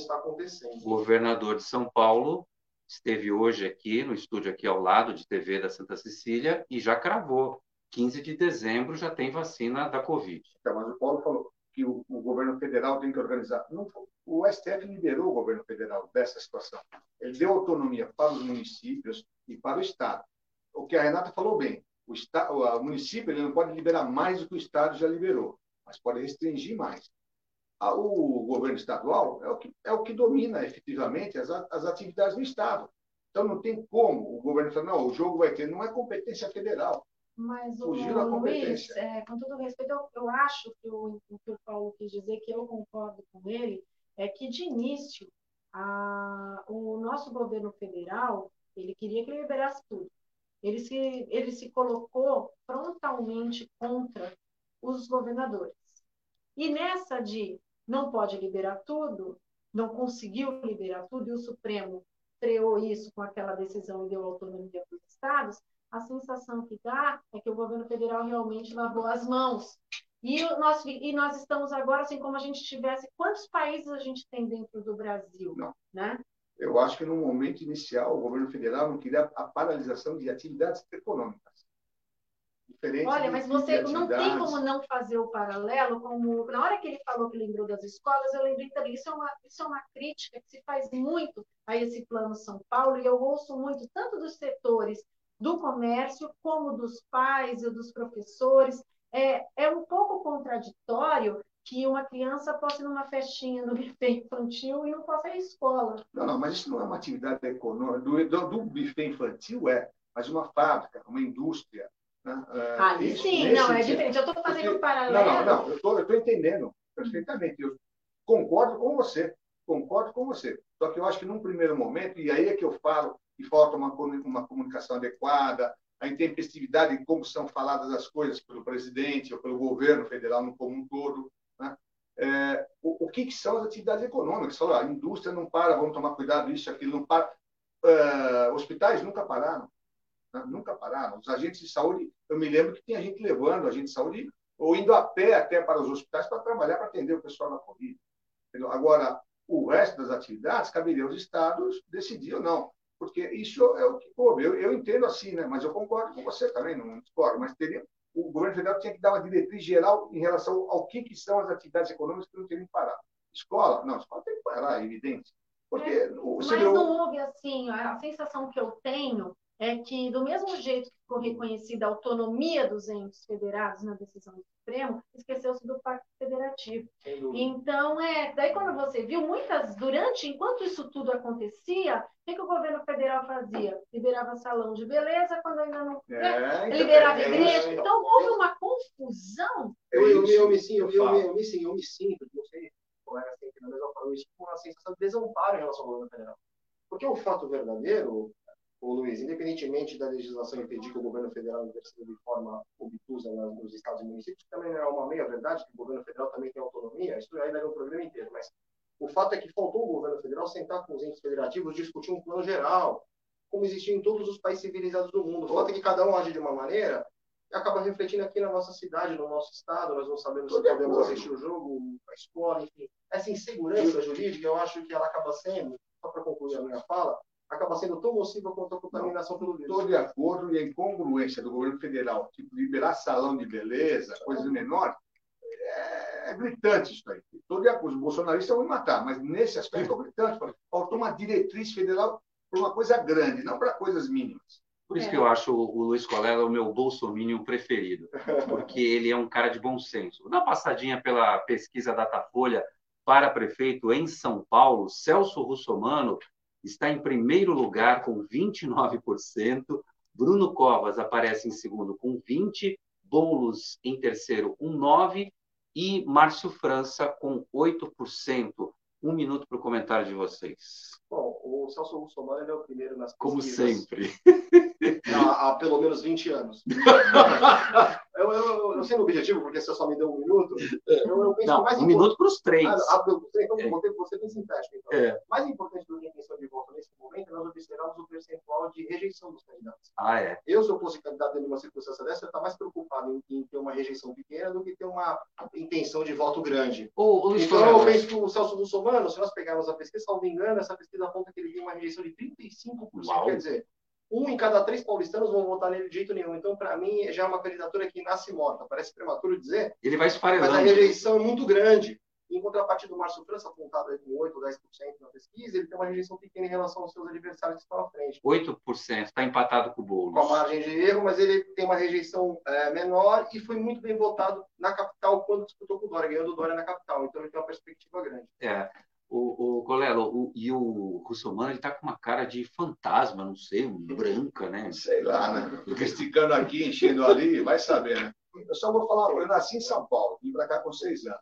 está acontecendo. O governador de São Paulo esteve hoje aqui no estúdio aqui ao lado de TV da Santa Cecília e já cravou. 15 de dezembro já tem vacina da Covid. Então, mas o Paulo falou que o, o governo federal tem que organizar. Não, o STF liberou o governo federal dessa situação. Ele deu autonomia para os municípios e para o Estado. O que a Renata falou bem, o, estado, o município ele não pode liberar mais do que o Estado já liberou, mas pode restringir mais. O governo estadual é o que, é o que domina efetivamente as, as atividades do Estado. Então não tem como o governo falar, não, o jogo vai ter, não é competência federal. Mas, Fugir o Luiz, é, com todo respeito, eu, eu acho que o, o, que o Paulo quis dizer, que eu concordo com ele, é que, de início, a, o nosso governo federal, ele queria que liberasse tudo. Ele se, ele se colocou frontalmente contra os governadores. E nessa de não pode liberar tudo, não conseguiu liberar tudo, e o Supremo freou isso com aquela decisão e deu autonomia para os estados, a sensação que dá é que o governo federal realmente lavou as mãos. E nós, e nós estamos agora, assim como a gente tivesse. Quantos países a gente tem dentro do Brasil? Não. Né? Eu acho que no momento inicial o governo federal não queria a paralisação de atividades econômicas. Diferente Olha, mas você não tem como não fazer o paralelo, como na hora que ele falou que lembrou das escolas, eu lembrei também, isso é uma, isso é uma crítica que se faz muito a esse plano São Paulo, e eu ouço muito, tanto dos setores do comércio, como dos pais e dos professores. É, é um pouco contraditório que uma criança possa ir numa festinha no buffet infantil e não possa ir à escola. Não, não, mas isso não é uma atividade econômica. Do, do, do buffet infantil é, mas uma fábrica, uma indústria. Né? Ah, isso, sim, não, é diferente. Eu estou fazendo um paralelo. Não, não, não, eu estou entendendo perfeitamente. Eu concordo com você, concordo com você. Só que eu acho que num primeiro momento, e aí é que eu falo que falta uma, uma comunicação adequada, a intempestividade em como são faladas as coisas pelo presidente ou pelo governo federal no como um todo. Né? É, o, o que, que, são as atividades econômicas? Falou, a indústria não para, vamos tomar cuidado, isso, aquilo não para. Uh, hospitais nunca pararam. Né? Nunca pararam. Os agentes de saúde, eu me lembro que tinha gente levando agente de saúde ou indo a pé até para os hospitais para trabalhar, para atender o pessoal na Covid. Agora, o resto das atividades caberia aos estados decidir ou não porque isso é o que coube. Eu, eu entendo assim, né? mas eu concordo com você também, não discordo, mas teria, o governo federal tinha que dar uma diretriz geral em relação ao que, que são as atividades econômicas que não teriam que parar. Escola? Não, escola tem que parar, é evidente. Porque é, mas não houve assim, a sensação que eu tenho é que, do mesmo jeito que ficou reconhecida a autonomia dos entes federados na decisão do Supremo, esqueceu-se do Pacto Federativo. Então, é, daí quando você viu, muitas, durante, enquanto isso tudo acontecia, o que, que o governo federal fazia? Liberava salão de beleza, quando ainda não. É, né? então, liberava é, igreja. É, então, houve uma confusão. Eu, eu, eu, me, sim, eu, eu, eu, eu, me, sim, eu me sinto, não sei, colega sempre na mesma falou isso, com uma sensação de desamparo em relação ao governo federal. Porque o fato verdadeiro Luiz, independentemente da legislação impedir que o governo federal interceda de forma obtusa nos estados e municípios, também não é uma meia-verdade, que o governo federal também tem autonomia, isso ainda é um programa inteiro, mas o fato é que faltou o governo federal sentar com os entes federativos, discutir um plano geral, como existiu em todos os países civilizados do mundo. O fato é que cada um age de uma maneira e acaba refletindo aqui na nossa cidade, no nosso estado, nós não sabemos se podemos assistir o jogo, a escola, enfim. Essa insegurança jurídica, eu acho que ela acaba sendo, só para concluir a minha fala, acaba sendo tão nociva quanto a contaminação pelo vírus. Estou de acordo e a incongruência do governo federal, tipo, liberar salão de beleza, coisas menores, é, é gritante isso aí. Estou de acordo, os bolsonaristas vão me matar, mas nesse aspecto é gritante. Faltou uma diretriz federal para uma coisa grande, não para coisas mínimas. Por isso é. que eu acho o Luiz Colela o meu bolsominion preferido, porque ele é um cara de bom senso. Dá uma passadinha pela pesquisa Datafolha para prefeito em São Paulo, Celso Russomano está em primeiro lugar com 29%, Bruno Covas aparece em segundo com 20%, Boulos em terceiro com 9% e Márcio França com 8%. Um minuto para o comentário de vocês. Bom, o Celso Russomano é o primeiro nas Como sempre. Há, há, pelo menos 20 anos. eu, eu, eu sei o objetivo, porque você só me deu um minuto. Eu, eu penso Não, mais um minuto para os três. Ah, ah, então, é. você bem sintético. Então. É. Mais importante do que a intenção de voto nesse momento ferramenta, nós observamos o percentual de rejeição dos candidatos. Ah, é. Eu, se eu fosse candidato em uma circunstância dessa, eu estava mais preocupado em, em, ter uma rejeição pequena do que ter uma intenção de voto grande. Então, eu penso que o Celso Russomano, se nós pegarmos a pesquisa, salvo engano, essa pesquisa aponta que ele tem uma rejeição de 35%. Uau. Quer dizer, um em cada três paulistanos vão votar nele de jeito nenhum. Então, para mim, já é uma candidatura que nasce morta. Parece prematuro dizer. Ele vai esfarelando. Mas a rejeição é muito grande. Em contrapartida, do Márcio França, apontado aí com 8 ou 10% na pesquisa, ele tem uma rejeição pequena em relação aos seus adversários que estão à frente. 8%, está empatado com o Boulos. Com a margem de erro, mas ele tem uma rejeição é, menor e foi muito bem votado na capital quando disputou com o Dória, ganhando o Dória na capital. Então, ele tem uma perspectiva grande. É. O, o Colelo, o, e o Russomano, ele tá com uma cara de fantasma, não sei, branca, né? Sei lá, né? Esticando aqui, enchendo ali, vai saber, né? Eu só vou falar, eu nasci em São Paulo, vim para cá com seis anos.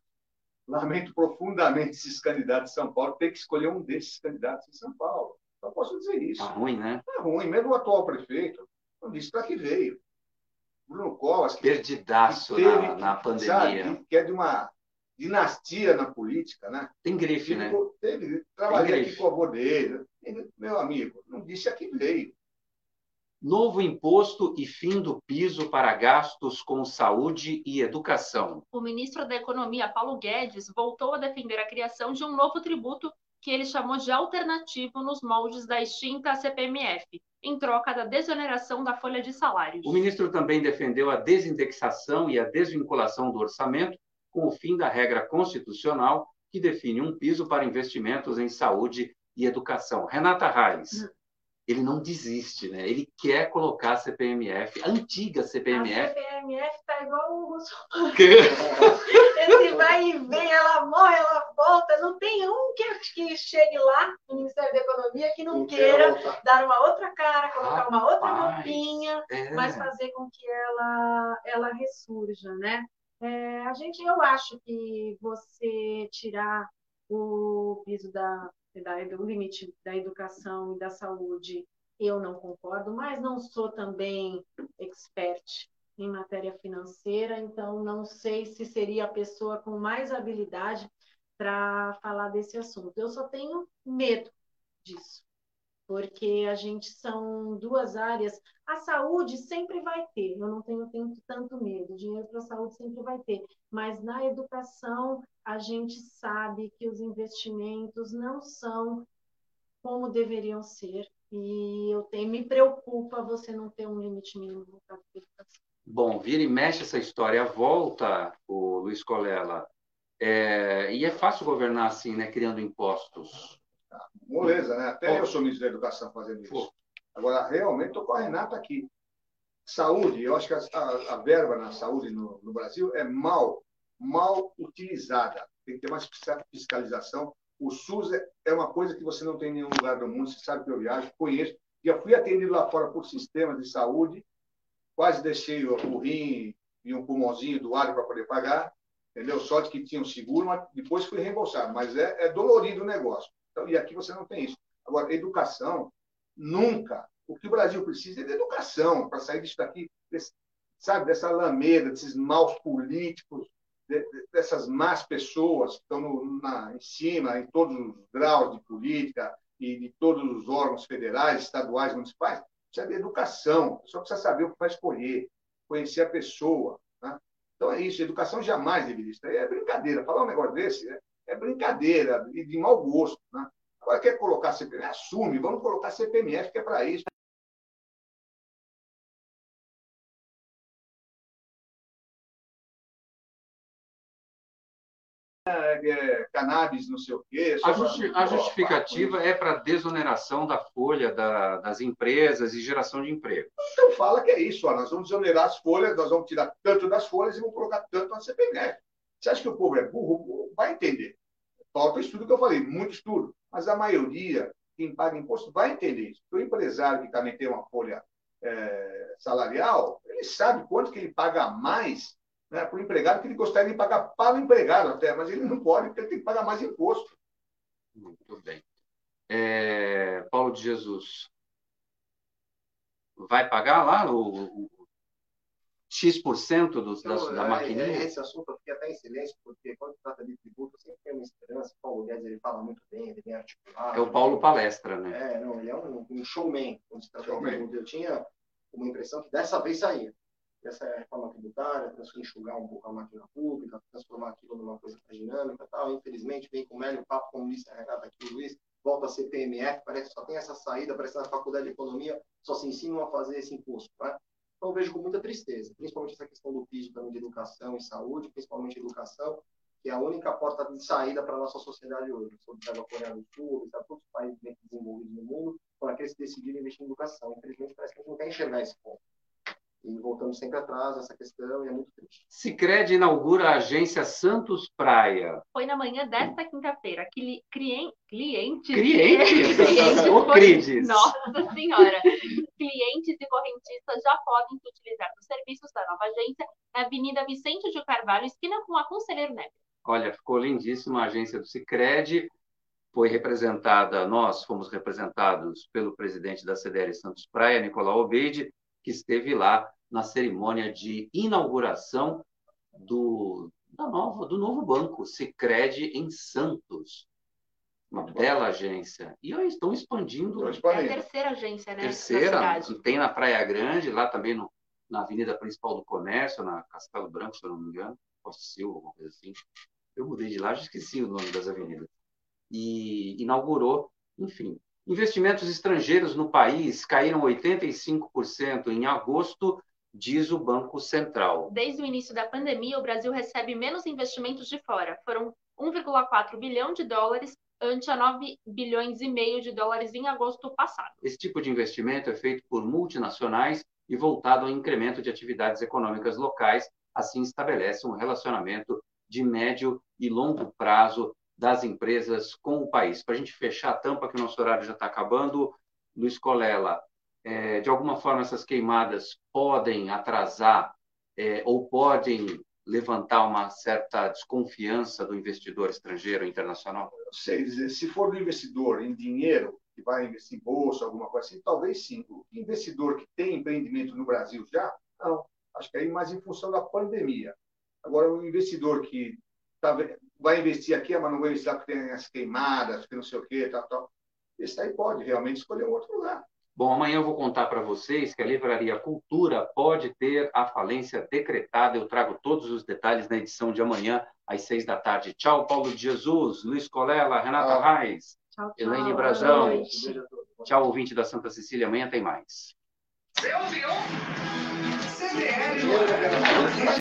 Lamento profundamente esses candidatos de São Paulo ter que escolher um desses candidatos em São Paulo. Só posso dizer isso. Tá ruim, né? Tá ruim. Mesmo o atual prefeito não disse para que veio. Bruno Covas. Que, Perdidaço que teve, na, na pandemia. Sabe, que é de uma dinastia na política, né? Tem grife, né? Teve, trabalhei aqui com o avô dele. Meu amigo, não disse a que veio. Novo imposto e fim do piso para gastos com saúde e educação. O ministro da Economia, Paulo Guedes, voltou a defender a criação de um novo tributo que ele chamou de alternativo nos moldes da extinta CPMF, em troca da desoneração da folha de salários. O ministro também defendeu a desindexação e a desvinculação do orçamento, com o fim da regra constitucional que define um piso para investimentos em saúde e educação. Renata Reis. Hum ele não desiste, né? Ele quer colocar a CPMF, a antiga CPMF. A CPMF tá igual o Russo. Esse vai e vem, ela morre, ela volta. Não tem um que, que chegue lá no Ministério da Economia que não, não queira dar uma outra cara, colocar Rapaz, uma outra roupinha, é. mas fazer com que ela, ela ressurja, né? É, a gente, eu acho que você tirar o piso da da, do limite da educação e da saúde, eu não concordo, mas não sou também expert em matéria financeira, então não sei se seria a pessoa com mais habilidade para falar desse assunto. Eu só tenho medo disso porque a gente são duas áreas. A saúde sempre vai ter, eu não tenho, tenho tanto medo, dinheiro para a saúde sempre vai ter, mas na educação a gente sabe que os investimentos não são como deveriam ser, e eu tenho, me preocupa você não ter um limite mínimo voltado para educação. Bom, vira e mexe essa história, volta, o Luiz Colela. É, e é fácil governar assim, né, criando impostos moleza, né? Até eu sou ministro da Educação fazendo isso. Agora, realmente, estou com a Renata aqui. Saúde, eu acho que a, a, a verba na saúde no, no, Brasil é mal, mal utilizada. Tem que ter mais fiscalização. O SUS é, é uma coisa que você não tem em nenhum lugar do mundo. Você sabe que eu viajo, conheço. Já fui atendido lá fora por sistemas de saúde. Quase deixei o, o rim e um pulmãozinho do ar para poder pagar. Entendeu? Sorte que tinha um seguro, mas depois fui reembolsado. Mas é, é dolorido o negócio. Então, e aqui você não tem isso. Agora, educação, nunca. O que o Brasil precisa é de educação para sair disso daqui, desse, sabe, dessa alameda, desses maus políticos, de, dessas más pessoas que estão no, na, em cima, em todos os graus de política e de todos os órgãos federais, estaduais, municipais. Precisa de educação. Só precisa saber o que vai escolher, conhecer a pessoa. Né? Então é isso. Educação jamais deveria estar. É brincadeira. Falar um negócio desse é brincadeira e de mau gosto. Né? Agora, quer colocar CPMF? Assume, vamos colocar CPMF, que é para isso. É, é, cannabis, não sei o quê. A, justi pra... a, justificativa é para desoneração da folha da, das empresas e geração de emprego. Então fala que é isso, ó, nós vamos desonerar as folhas, nós vamos tirar tanto das folhas e vamos colocar tanto na CPMF. Você acha que o povo é burro? Vai entender. Falta estudo que eu falei, muito estudo. Mas a maioria, quem paga imposto, vai entender isso. O empresário que também tem uma folha é, salarial, ele sabe quanto que ele paga mais né, para o empregado que ele gostaria de pagar para o empregado até, mas ele não pode, porque ele tem que pagar mais imposto. Muito bem. É, Paulo de Jesus vai pagar lá o, X% dos, então, da, da é, maquininha? É, esse assunto eu fiquei até em silêncio, porque quando se trata de tributo, sempre tenho uma esperança. O Paulo Guedes ele fala muito bem, ele é bem articulado. É o Paulo Palestra, né? É, não, ele é um, um showman quando se trata showman. de tributo. Eu tinha uma impressão que dessa vez saía. Essa a reforma tributária, enxugar um pouco a máquina pública, transformar aquilo numa coisa mais dinâmica tal. Infelizmente, vem com o Mélio Papo, como disse a Renata aqui, o Luiz, volta a ser PMF, parece que só tem essa saída, parece que na faculdade de economia só se ensinam a fazer esse imposto. Né? Então, eu vejo com muita tristeza, principalmente essa questão do PIS também de educação e saúde, principalmente educação, que é a única porta de saída para a nossa sociedade hoje. Sobre a Coreia do Sul, está todos os países bem desenvolvidos no mundo, foram aqueles que decidiram investir em educação. Infelizmente, parece que a gente não quer enxergar esse ponto. E voltando sempre atrás essa questão, e é muito triste. Sicredi inaugura a agência Santos Praia. Foi na manhã desta quinta-feira. Cli clientes. Clientes? clientes crides? Nossa Senhora! Clientes e correntistas já podem utilizar dos serviços da nova agência na Avenida Vicente de Carvalho, esquina com a Conselheiro Neves. Olha, ficou lindíssima a agência do Sicredi. Foi representada, nós fomos representados pelo presidente da CDL Santos Praia, Nicolau Obeide, que esteve lá na cerimônia de inauguração do, da nova, do novo banco, Sicredi em Santos. Uma bela agência. E estão expandindo. É a terceira agência, né? Terceira. Tem na Praia Grande, lá também no, na Avenida Principal do Comércio, na Castelo Branco, se eu não me engano. Costa Silva, alguma coisa assim. Eu mudei de lá, já esqueci o nome das avenidas. E inaugurou, enfim, Investimentos estrangeiros no país caíram 85% em agosto, diz o Banco Central. Desde o início da pandemia, o Brasil recebe menos investimentos de fora. Foram 1,4 bilhão de dólares ante a 9 bilhões e meio de dólares em agosto passado. Esse tipo de investimento é feito por multinacionais e voltado ao incremento de atividades econômicas locais, assim estabelece um relacionamento de médio e longo prazo das empresas com o país. Para a gente fechar a tampa, que o nosso horário já está acabando, Luiz Colela, é, de alguma forma essas queimadas podem atrasar é, ou podem levantar uma certa desconfiança do investidor estrangeiro internacional? Dizer. Se for do investidor em dinheiro, que vai investir em bolsa, alguma coisa assim, talvez sim. O investidor que tem empreendimento no Brasil já, não. Acho que aí mais em função da pandemia. Agora, o investidor que tá, vai investir aqui, mas não vai investir lá porque tem as queimadas, que não sei o quê, tal, tal. Esse aí pode realmente escolher outro lugar. Bom, amanhã eu vou contar para vocês que a Livraria Cultura pode ter a falência decretada. Eu trago todos os detalhes na edição de amanhã, às seis da tarde. Tchau, Paulo de Jesus, Luiz Colela, Renata ah. Reis, tchau, tchau. Elaine Brazão. Tchau, ouvinte da Santa Cecília. Amanhã tem mais. Você ouviu? CDL.